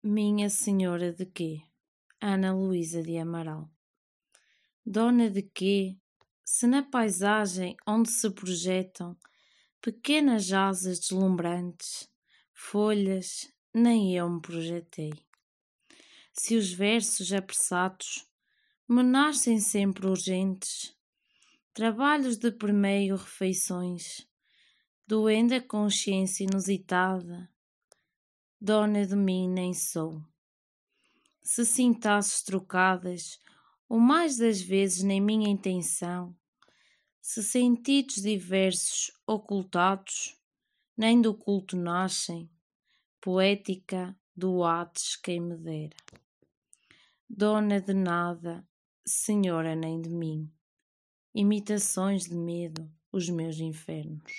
Minha Senhora de quê? Ana Luísa de Amaral. Dona de quê? Se na paisagem onde se projetam pequenas asas deslumbrantes, folhas, nem eu me projetei. Se os versos apressados me nascem sempre urgentes, trabalhos de permeio refeições, doendo a consciência inusitada, dona de mim nem sou. Se sintasses trocadas, ou mais das vezes nem minha intenção, se sentidos diversos ocultados, nem do culto nascem, poética do Hades quem me dera. Dona de nada, senhora nem de mim, imitações de medo, os meus infernos.